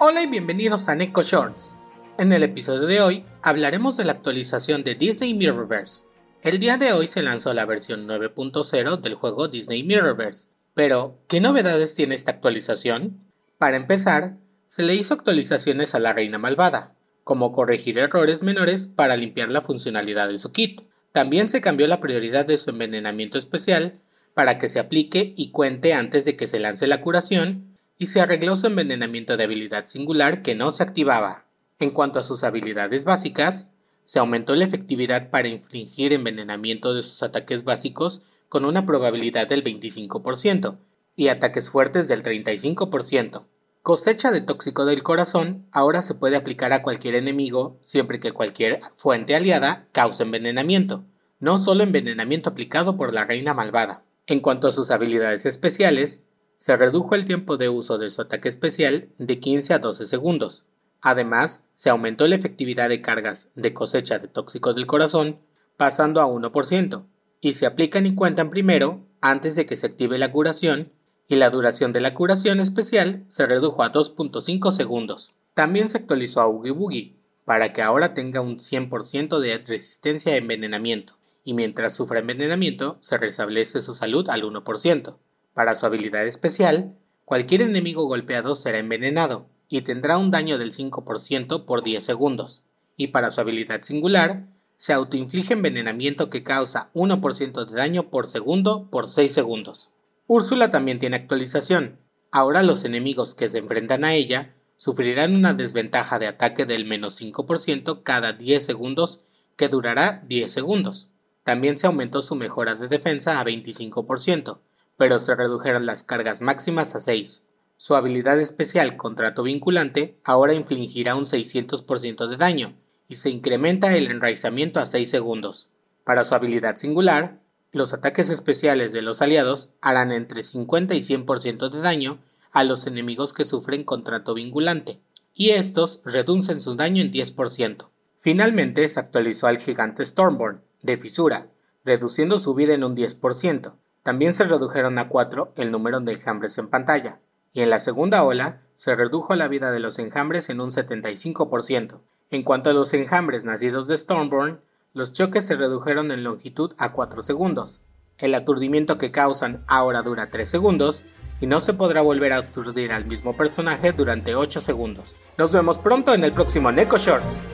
Hola y bienvenidos a Neko Shorts. En el episodio de hoy hablaremos de la actualización de Disney Mirrorverse. El día de hoy se lanzó la versión 9.0 del juego Disney Mirrorverse. Pero, ¿qué novedades tiene esta actualización? Para empezar, se le hizo actualizaciones a la Reina Malvada, como corregir errores menores para limpiar la funcionalidad de su kit. También se cambió la prioridad de su envenenamiento especial para que se aplique y cuente antes de que se lance la curación y se arregló su envenenamiento de habilidad singular que no se activaba. En cuanto a sus habilidades básicas, se aumentó la efectividad para infligir envenenamiento de sus ataques básicos con una probabilidad del 25% y ataques fuertes del 35%. Cosecha de tóxico del corazón ahora se puede aplicar a cualquier enemigo siempre que cualquier fuente aliada cause envenenamiento, no solo envenenamiento aplicado por la reina malvada. En cuanto a sus habilidades especiales, se redujo el tiempo de uso de su ataque especial de 15 a 12 segundos. Además, se aumentó la efectividad de cargas de cosecha de tóxicos del corazón, pasando a 1%, y se aplican y cuentan primero antes de que se active la curación, y la duración de la curación especial se redujo a 2.5 segundos. También se actualizó a Oogie Boogie, para que ahora tenga un 100% de resistencia a envenenamiento, y mientras sufra envenenamiento se restablece su salud al 1%. Para su habilidad especial, cualquier enemigo golpeado será envenenado y tendrá un daño del 5% por 10 segundos. Y para su habilidad singular, se autoinflige envenenamiento que causa 1% de daño por segundo por 6 segundos. Úrsula también tiene actualización. Ahora los enemigos que se enfrentan a ella sufrirán una desventaja de ataque del menos 5% cada 10 segundos que durará 10 segundos. También se aumentó su mejora de defensa a 25%, pero se redujeron las cargas máximas a 6. Su habilidad especial Contrato Vinculante ahora infligirá un 600% de daño y se incrementa el enraizamiento a 6 segundos. Para su habilidad singular, los ataques especiales de los aliados harán entre 50 y 100% de daño a los enemigos que sufren contrato vinculante, y estos reducen su daño en 10%. Finalmente se actualizó al gigante Stormborn, de fisura, reduciendo su vida en un 10%, también se redujeron a 4 el número de enjambres en pantalla, y en la segunda ola se redujo la vida de los enjambres en un 75%. En cuanto a los enjambres nacidos de Stormborn, los choques se redujeron en longitud a 4 segundos. El aturdimiento que causan ahora dura 3 segundos y no se podrá volver a aturdir al mismo personaje durante 8 segundos. Nos vemos pronto en el próximo Neko Shorts.